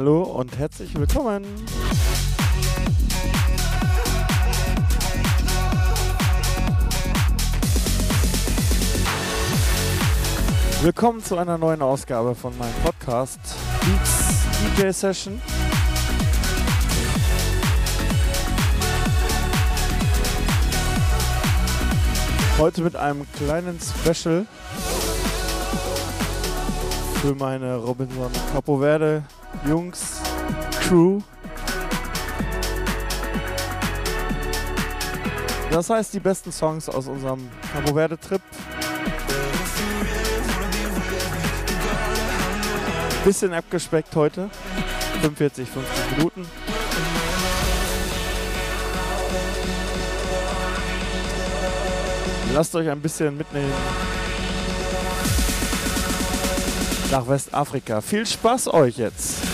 Hallo und herzlich willkommen. Willkommen zu einer neuen Ausgabe von meinem Podcast Beats DJ Session. Heute mit einem kleinen Special für meine Robinson Capo Verde Jungs Crew. Das heißt die besten Songs aus unserem Capo Verde Trip. Bisschen abgespeckt heute. 45, 50 Minuten. Lasst euch ein bisschen mitnehmen nach Westafrika. Viel Spaß euch jetzt!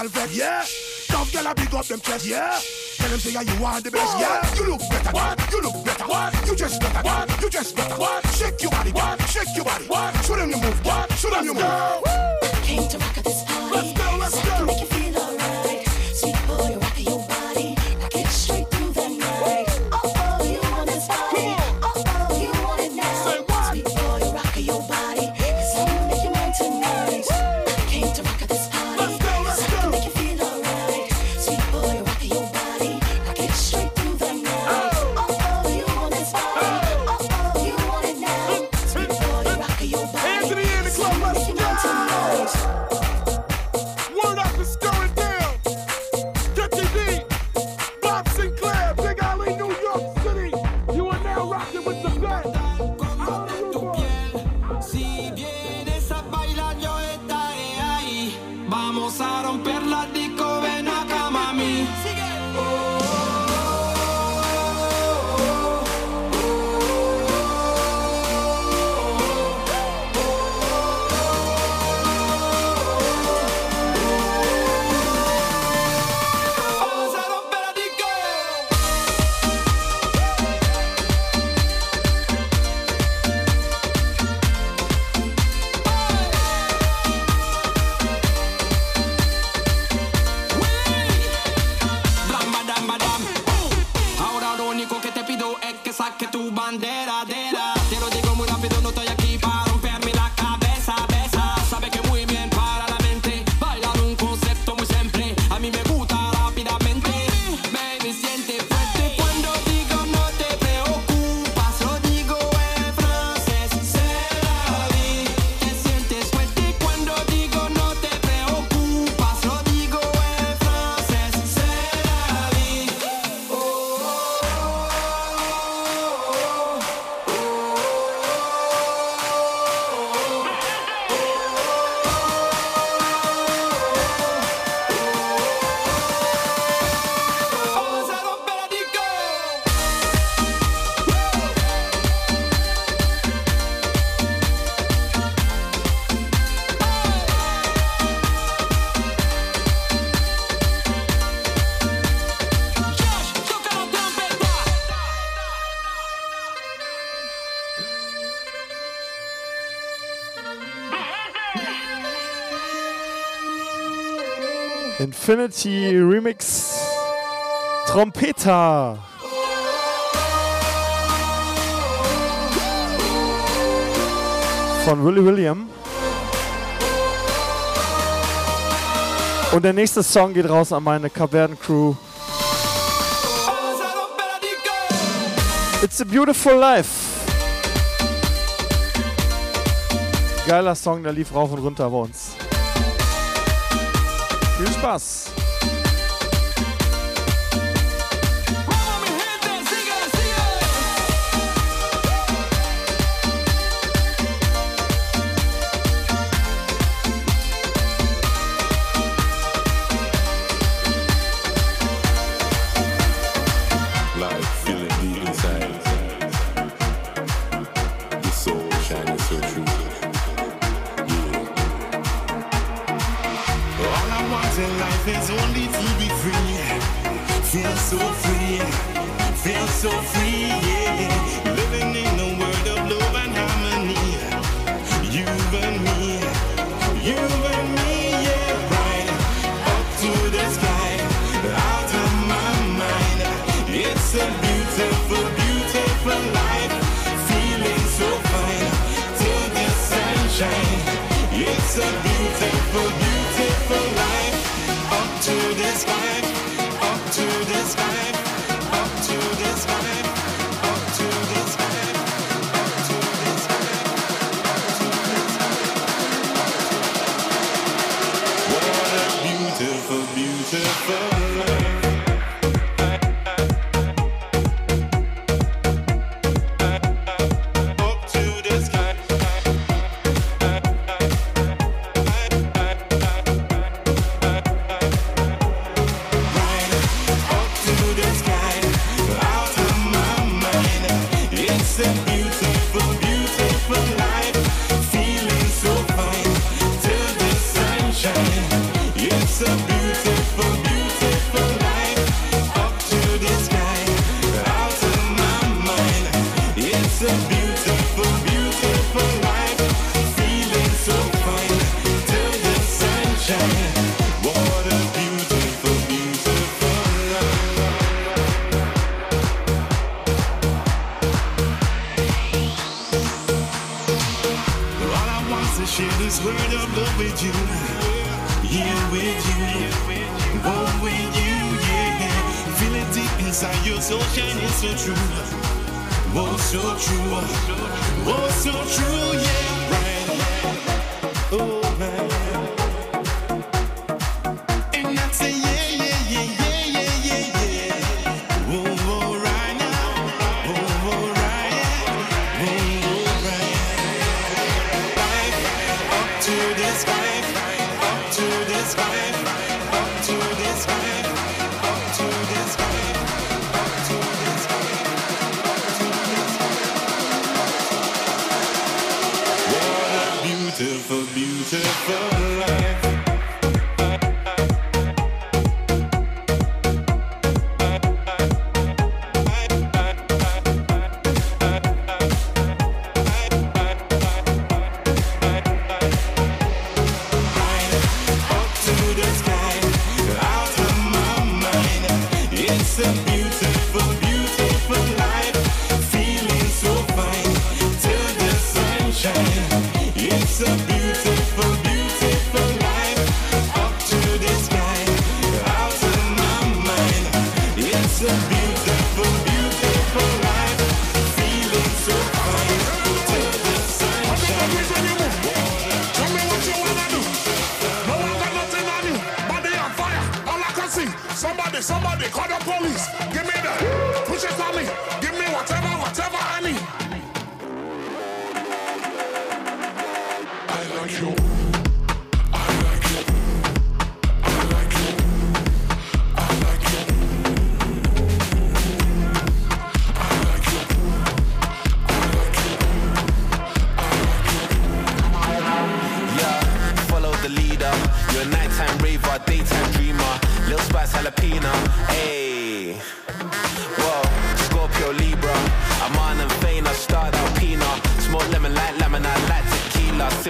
girl vex. Yeah. Tough girl, I big up them chest. Yeah. Tell them say yeah, you are the best. What? Yeah. You look better. What? You look better. What? You just better. What? You just better. What? Shake your body. What? Shake your body. What? Show them your move. What? Show them your move. Came to rock this. Infinity Remix Trompeter. Von Willy William. Und der nächste Song geht raus an meine Caverden Crew. It's a Beautiful Life. Geiler Song, der lief rauf und runter bei uns. Viel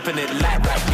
sipping it like.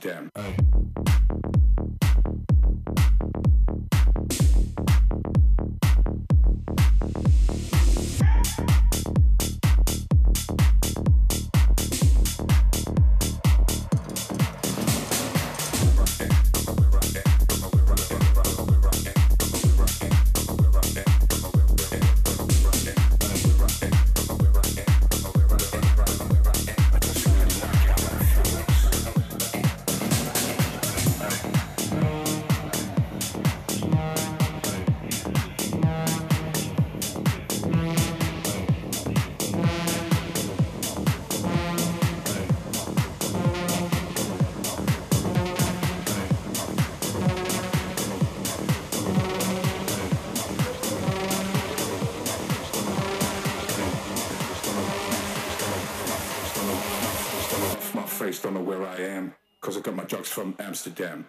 them. Amsterdam.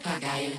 Papagayo.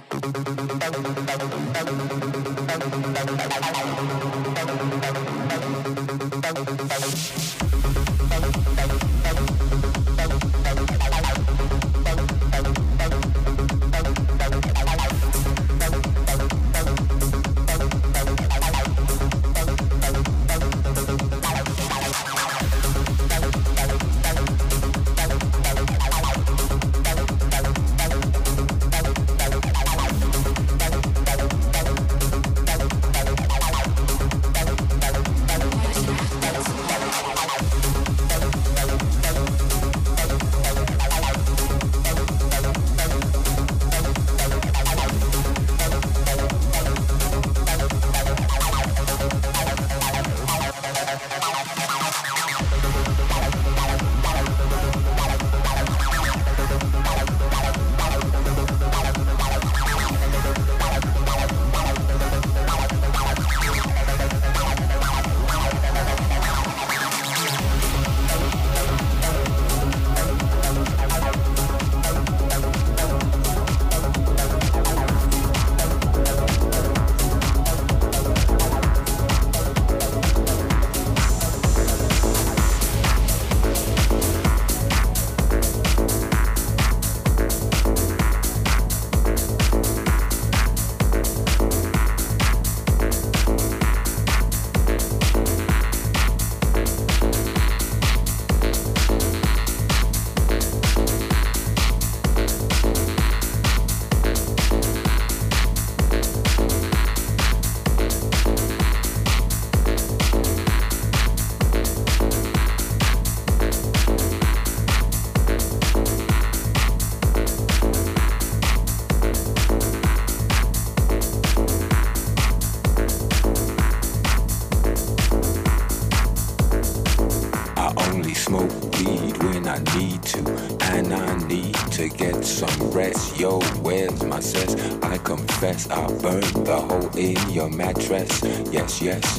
Yes,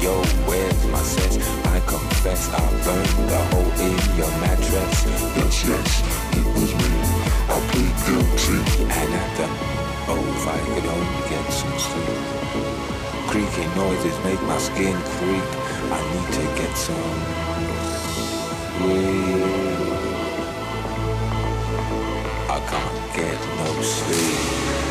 Yo, where's my sense? I confess I burned the hole in your mattress. Yes, yes, it was me. I plead guilty. And at the oh, if I could only get some sleep. Creaking noises make my skin creep. I need to get some sleep. I can't get no sleep.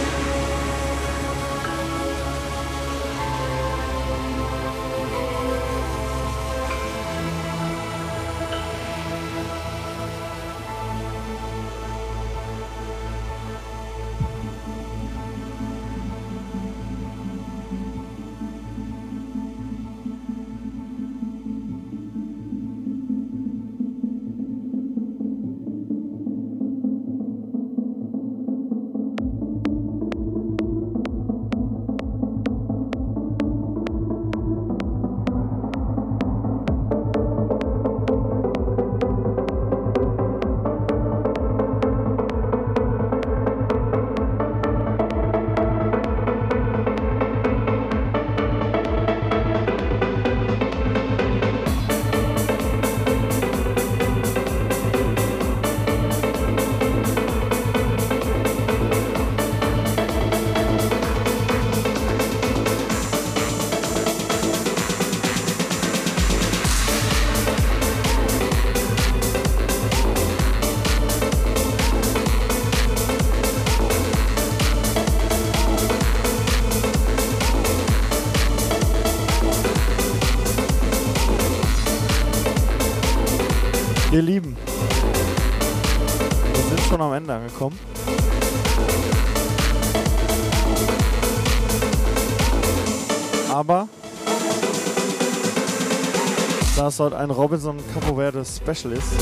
Ihr Lieben, wir sind schon am Ende angekommen. Aber da es heute ein Robinson Capo Verde Special ist,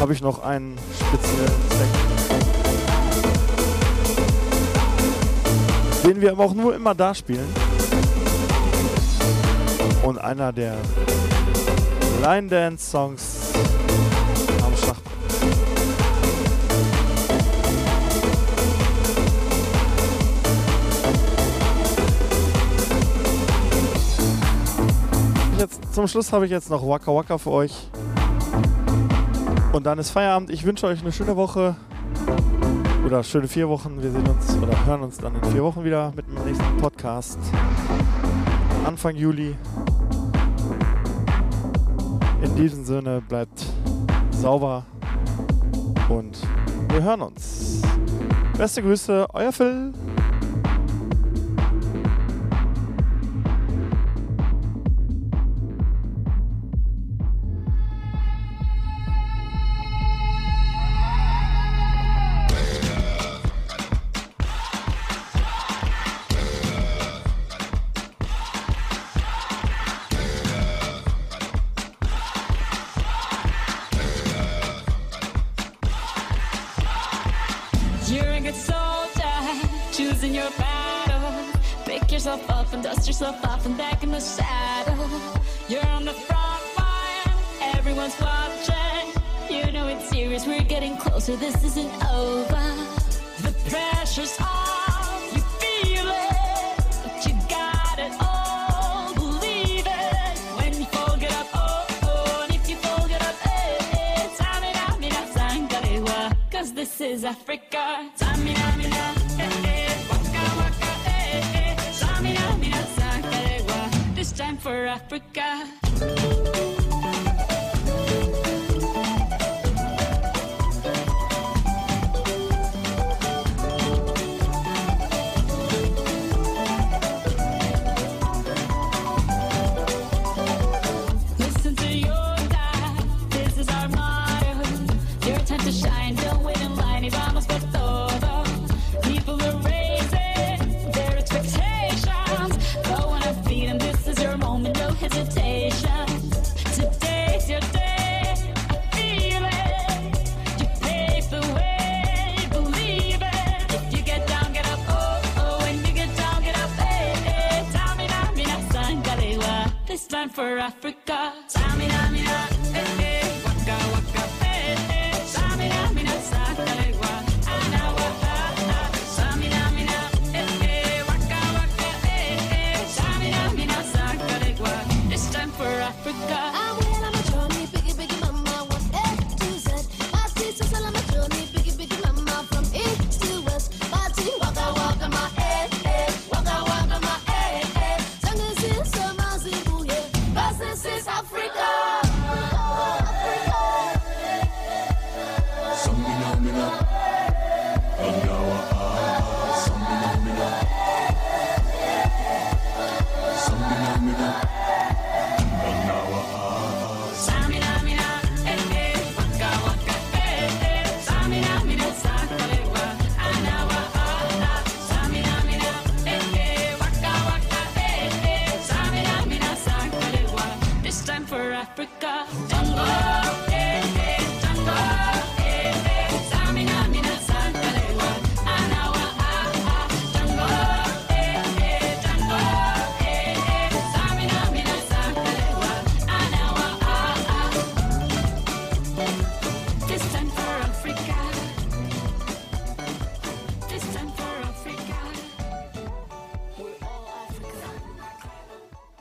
habe ich noch einen speziellen Track, den wir aber auch nur immer da spielen. Und einer der Line Dance Songs am Schachbrett. Jetzt, zum Schluss habe ich jetzt noch Waka Waka für euch. Und dann ist Feierabend. Ich wünsche euch eine schöne Woche. Oder schöne vier Wochen. Wir sehen uns oder hören uns dann in vier Wochen wieder mit dem nächsten Podcast. Anfang Juli. In diesem Sinne bleibt sauber und wir hören uns. Beste Grüße, euer Phil. And back in the saddle. You're on the front line, everyone's watching. You know it's serious, we're getting closer, this isn't over. The pressure's on, you feel it, but you got it all, believe it. When you fall, get up, oh, oh, and if you fall, get up, eh, eh. Tamina, mina, sangalewa, Cause this is Africa. For Africa.